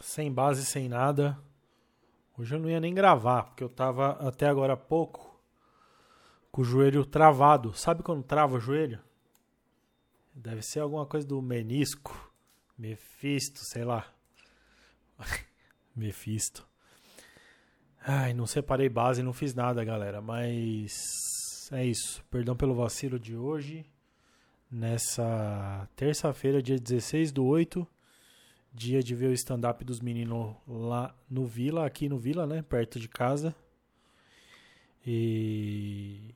Sem base, sem nada. Hoje eu não ia nem gravar, porque eu tava até agora há pouco com o joelho travado. Sabe quando trava o joelho? Deve ser alguma coisa do menisco, Mefisto, sei lá. Mefisto. Ai, não separei base, não fiz nada, galera, mas é isso. Perdão pelo vacilo de hoje. Nessa terça-feira, dia 16 do 8, dia de ver o stand-up dos meninos lá no Vila, aqui no Vila, né? Perto de casa. E.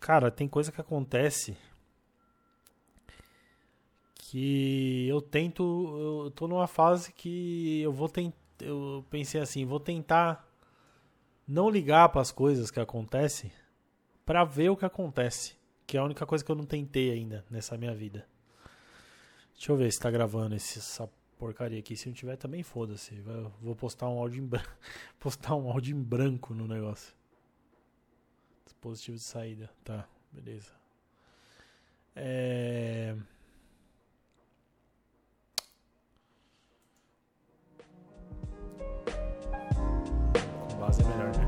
Cara, tem coisa que acontece que eu tento. Eu tô numa fase que eu vou tentar. Eu pensei assim, vou tentar não ligar para as coisas que acontecem para ver o que acontece. Que é a única coisa que eu não tentei ainda nessa minha vida. Deixa eu ver se tá gravando esse, essa porcaria aqui. Se não tiver, também foda-se. Vou postar um áudio em branco. postar um áudio em branco no negócio. Dispositivo de saída. Tá, beleza. É. Base é melhor, né?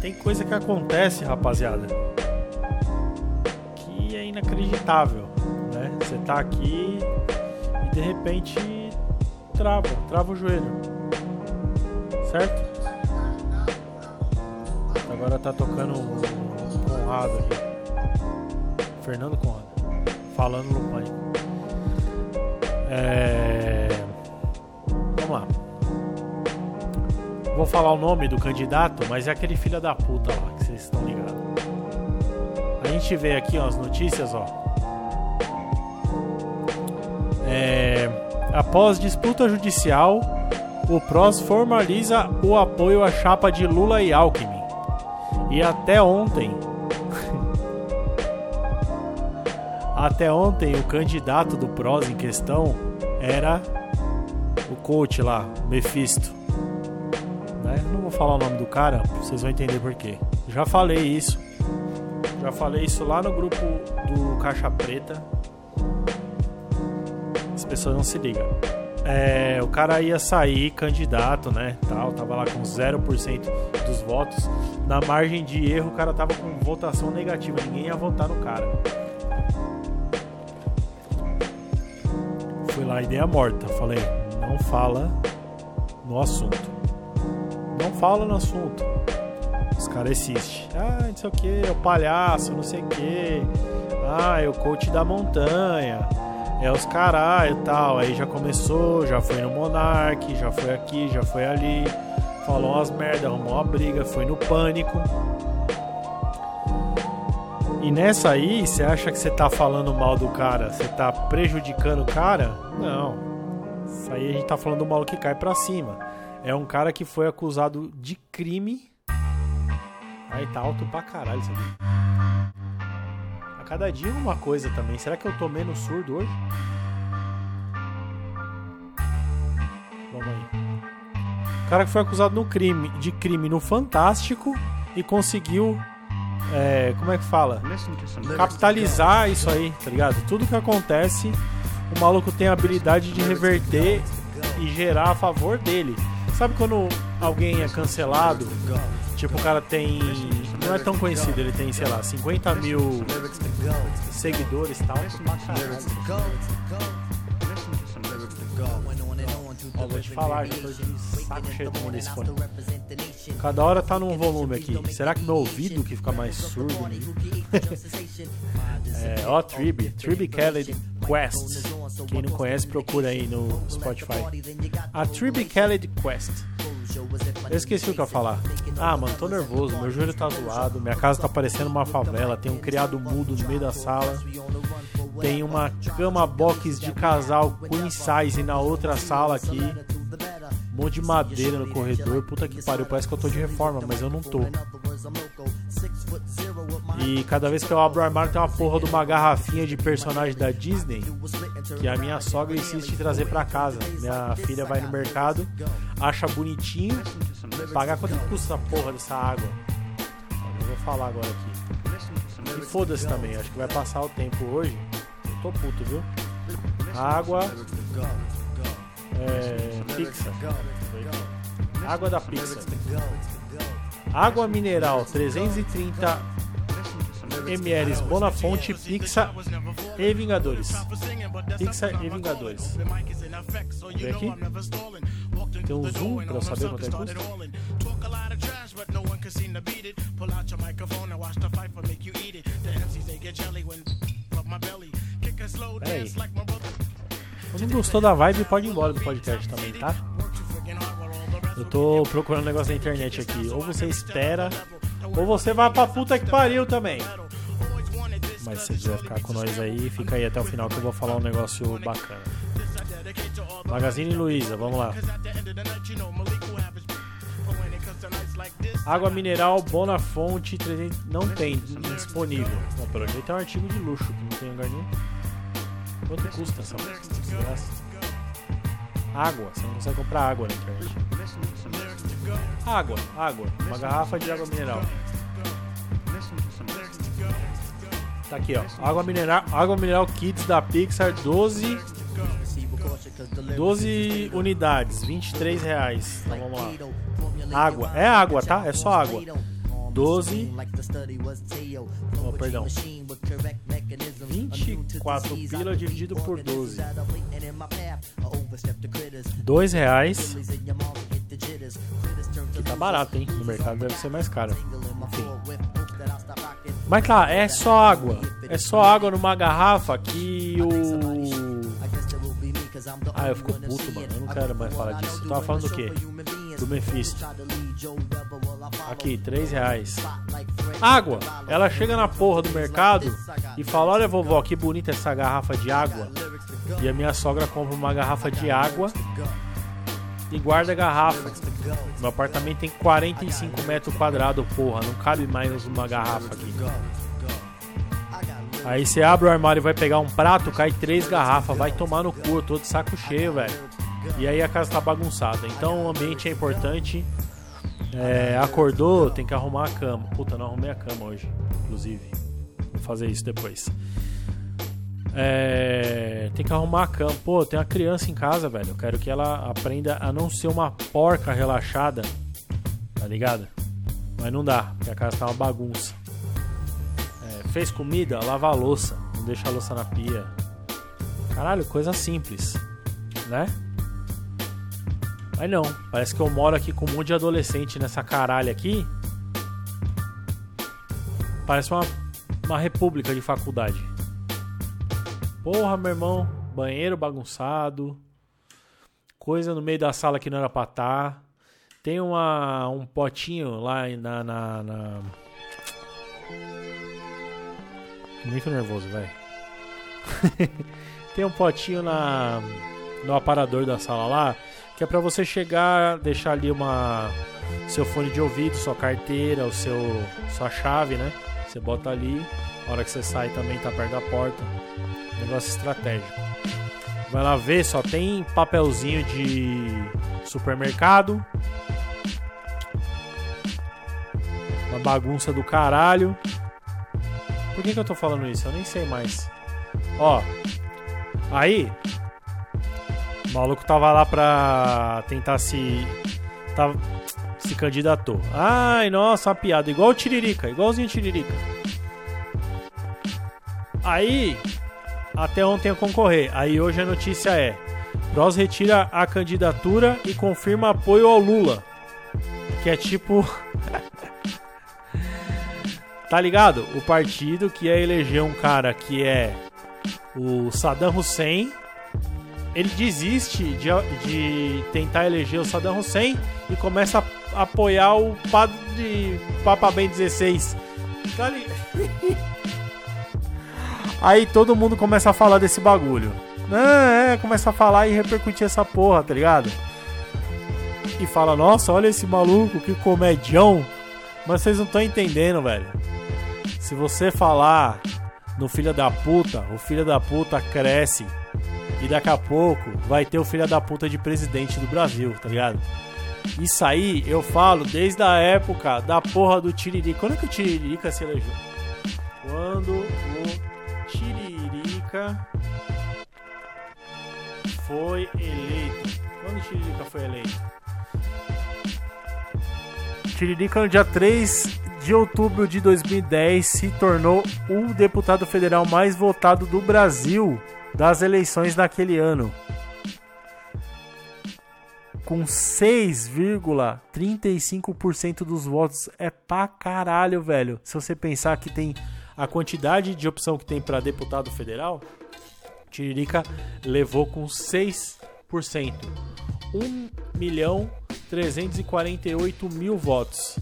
Tem coisa que acontece, rapaziada inacreditável, né? Você tá aqui e de repente trava, trava o joelho, certo? Agora tá tocando um Conrado aqui, Fernando Conrado, falando no pânico. É... Vamos lá. Vou falar o nome do candidato, mas é aquele filho da puta lá que vocês estão ligados gente vê aqui ó, as notícias, ó. É, após disputa judicial, o PROS formaliza o apoio à chapa de Lula e Alckmin. E até ontem, até ontem o candidato do PROS em questão era o coach lá, Mephisto. Né? Não vou falar o nome do cara, vocês vão entender por quê. Já falei isso já falei isso lá no grupo do Caixa Preta. As pessoas não se ligam. É, o cara ia sair candidato, né? Tal, tava lá com 0% dos votos. Na margem de erro, o cara tava com votação negativa. Ninguém ia votar no cara. Fui lá, ideia morta. Falei, não fala no assunto. Não fala no assunto. Os caras insistem. Ah, não sei o que, é o palhaço, não sei o que. Ah, é o coach da montanha. É os caralho e tal. Aí já começou, já foi no Monark, já foi aqui, já foi ali. Falou umas merda, arrumou uma briga, foi no pânico. E nessa aí, você acha que você tá falando mal do cara? Você tá prejudicando o cara? Não. Isso aí a gente tá falando do maluco que cai pra cima. É um cara que foi acusado de crime Aí tá alto pra caralho isso aqui. A cada dia uma coisa também. Será que eu tô menos surdo hoje? Vamos aí. O cara que foi acusado no crime, de crime no Fantástico e conseguiu. É, como é que fala? Capitalizar isso aí, tá ligado? Tudo que acontece, o maluco tem a habilidade de reverter e gerar a favor dele. Sabe quando alguém é cancelado Tipo, o cara tem. Não é tão conhecido, ele tem, sei lá, 50 mil seguidores e tal. Ó, vou te falar, já tô de saco cheio do desse fone. Cada hora tá num volume aqui. Será que meu ouvido que fica mais surdo? é, ó, Tribe, Tribe Kelly Quest. Quem não conhece, procura aí no Spotify. A Tribe Kelly Quest. Eu esqueci o que eu ia falar. Ah, mano, tô nervoso, meu joelho tá zoado, minha casa tá parecendo uma favela, tem um criado mudo no meio da sala. Tem uma cama box de casal queen size na outra sala aqui. Um monte de madeira no corredor. Puta que pariu, parece que eu tô de reforma, mas eu não tô. E cada vez que eu abro o armário tem uma porra de uma garrafinha de personagem da Disney que a minha sogra insiste em trazer para casa. Minha filha vai no mercado, acha bonitinho, pagar quanto custa essa porra dessa água. Eu vou falar agora aqui. E foda-se também, acho que vai passar o tempo hoje. Eu tô puto, viu? Água. É. Pizza. Água da pizza. Água mineral 330 ml Bonafonte, Pizza e Vingadores. Pizza e Vingadores. Vem aqui. Tem um zoom pra eu saber quanto é custa. Peraí. Se não gostou da vibe, pode ir embora do podcast também, tá? Eu tô procurando um negócio na internet aqui. Ou você espera, ou você vai pra puta que pariu também. Mas se quiser ficar com nós aí, fica aí até o final que eu vou falar um negócio bacana. Magazine Luiza, vamos lá. Água mineral Bona Fonte 300, não tem disponível. Bom, pelo jeito é um artigo de luxo que não tem lugar nenhum. Quanto custa essa? Água, você não consegue comprar água na internet. Água, água, uma garrafa de água mineral. Tá aqui, ó. Água mineral, água mineral Kids da Pixar, 12 12 unidades, 23 reais. Então vamos lá. Água, é água, tá? É só água. 12. Oh, perdão. 24 pila dividido por 12. 2 reais. Que tá barato, hein? No mercado deve ser mais caro. Enfim. Mas tá, é só água. É só água numa garrafa que o. Ah, eu fico puto, mano. Eu não quero mais falar disso. Eu tava falando do quê? Do Mephisto. Aqui, 3 reais. Água. Ela chega na porra do mercado e fala: Olha, vovó, que bonita essa garrafa de água. E a minha sogra compra uma garrafa de água e guarda a garrafa. Meu apartamento tem 45 metros quadrados, porra. Não cabe mais uma garrafa aqui. Aí você abre o armário e vai pegar um prato, cai três garrafas, vai tomar no cu, de saco cheio, velho. E aí a casa tá bagunçada. Então o ambiente é importante. É, acordou, tem que arrumar a cama. Puta, não arrumei a cama hoje, inclusive. Vou fazer isso depois. É, tem que arrumar a cama. Pô, tem uma criança em casa, velho. Eu quero que ela aprenda a não ser uma porca relaxada. Tá ligado? Mas não dá, porque a casa tá uma bagunça. É, fez comida, lava a louça. Não deixa a louça na pia. Caralho, coisa simples, né? Mas não, parece que eu moro aqui com um monte de adolescente nessa caralho aqui. Parece uma, uma república de faculdade. Porra, meu irmão, banheiro bagunçado, coisa no meio da sala que não era pra estar. Tá. Tem uma, um potinho lá na. na, na... Muito nervoso, velho. Tem um potinho na no aparador da sala lá, que é para você chegar, deixar ali uma seu fone de ouvido, sua carteira, o seu sua chave, né? Você bota ali, a hora que você sai também tá perto da porta. Negócio estratégico. Vai lá ver, só tem papelzinho de supermercado. Uma bagunça do caralho. Por que, que eu tô falando isso? Eu nem sei mais. Ó. Aí. O maluco tava lá pra tentar se. Tava, se candidatou. Ai, nossa, uma piada. Igual o Tiririca. Igualzinho o Tiririca. Aí até ontem a concorrer. Aí hoje a notícia é: Bros retira a candidatura e confirma apoio ao Lula. Que é tipo. tá ligado? O partido que ia eleger um cara que é o Saddam Hussein. Ele desiste de, de tentar eleger o Saddam Hussein e começa a apoiar o padre Papa Ben 16. Tá ligado? Aí todo mundo começa a falar desse bagulho. É, é, começa a falar e repercutir essa porra, tá ligado? E fala, nossa, olha esse maluco, que comedião. Mas vocês não estão entendendo, velho. Se você falar no filho da puta, o filho da puta cresce. E daqui a pouco vai ter o filho da puta de presidente do Brasil, tá ligado? Isso aí eu falo desde a época da porra do Tiririca. Quando é que o Tiririca se elegeu? quando Foi eleito. Quando o Tiririca foi eleito? Tiririca no dia 3 de outubro de 2010 se tornou o deputado federal mais votado do Brasil das eleições daquele ano. Com 6,35% dos votos é pra caralho, velho. Se você pensar que tem a quantidade de opção que tem para deputado federal, Tiririca levou com 6%. 1 milhão 348 mil votos.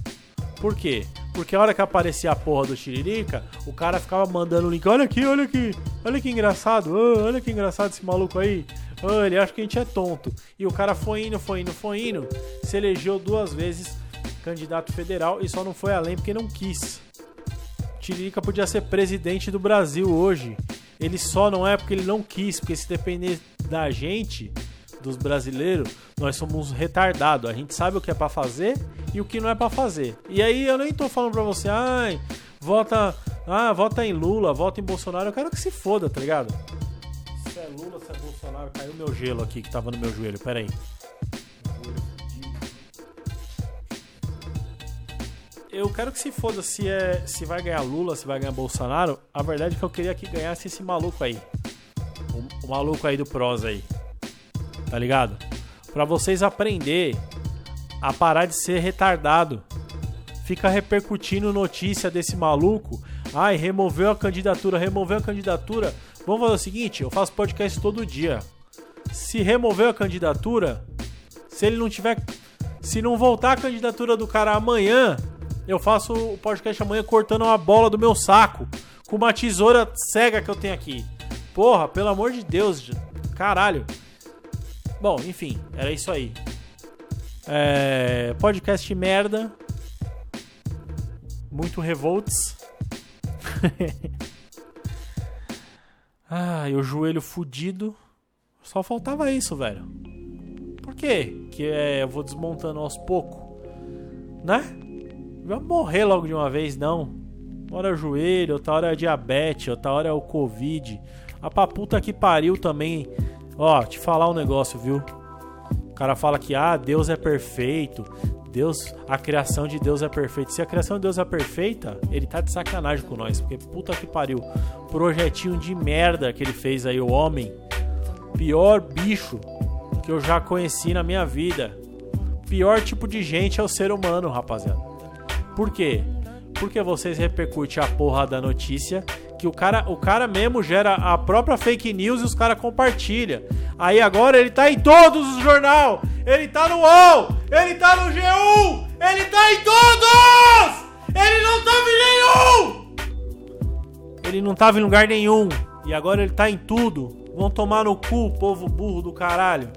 Por quê? Porque a hora que aparecia a porra do Tiririca, o cara ficava mandando o link. Olha aqui, olha aqui, olha que engraçado, oh, olha que engraçado esse maluco aí. Oh, ele acha que a gente é tonto. E o cara foi indo, foi indo, foi indo. Se elegeu duas vezes candidato federal e só não foi além porque não quis. Tiririca podia ser presidente do Brasil hoje. Ele só não é porque ele não quis, porque se depender da gente, dos brasileiros, nós somos retardados. A gente sabe o que é para fazer e o que não é para fazer. E aí eu nem tô falando pra você, ai, vota, ah, vota em Lula, vota em Bolsonaro. Eu quero que se foda, tá ligado? Se é Lula, se é Bolsonaro, caiu meu gelo aqui que tava no meu joelho. Pera aí. Eu quero que se foda se, é, se vai ganhar Lula, se vai ganhar Bolsonaro. A verdade é que eu queria que ganhasse esse maluco aí. O, o maluco aí do prosa aí tá ligado? Para vocês aprender a parar de ser retardado. Fica repercutindo notícia desse maluco. Ai, removeu a candidatura, removeu a candidatura. Vamos fazer o seguinte, eu faço podcast todo dia. Se removeu a candidatura, se ele não tiver se não voltar a candidatura do cara amanhã, eu faço o podcast amanhã cortando uma bola do meu saco com uma tesoura cega que eu tenho aqui. Porra, pelo amor de Deus, caralho. Bom, enfim, era isso aí. É, podcast merda. Muito revolts. ah, e o joelho fudido. Só faltava isso, velho. Por quê? Que é, eu vou desmontando aos poucos. Né? Vai morrer logo de uma vez, não. Uma hora é o joelho, outra hora é diabetes, outra hora é o Covid. A paputa que pariu também Ó, te falar um negócio, viu? O cara fala que ah, Deus é perfeito. Deus, a criação de Deus é perfeita. Se a criação de Deus é perfeita, ele tá de sacanagem com nós, porque puta que pariu. Projetinho de merda que ele fez aí o homem. Pior bicho que eu já conheci na minha vida. Pior tipo de gente é o ser humano, rapaziada. Por quê? Porque vocês repercutem a porra da notícia que o cara, o cara mesmo gera a própria fake news e os caras compartilham. Aí agora ele tá em todos os jornal, ele tá no UOL, ele tá no G1, ele tá em todos! Ele não tava em nenhum! Ele não tava em lugar nenhum. E agora ele tá em tudo. Vão tomar no cu, povo burro do caralho.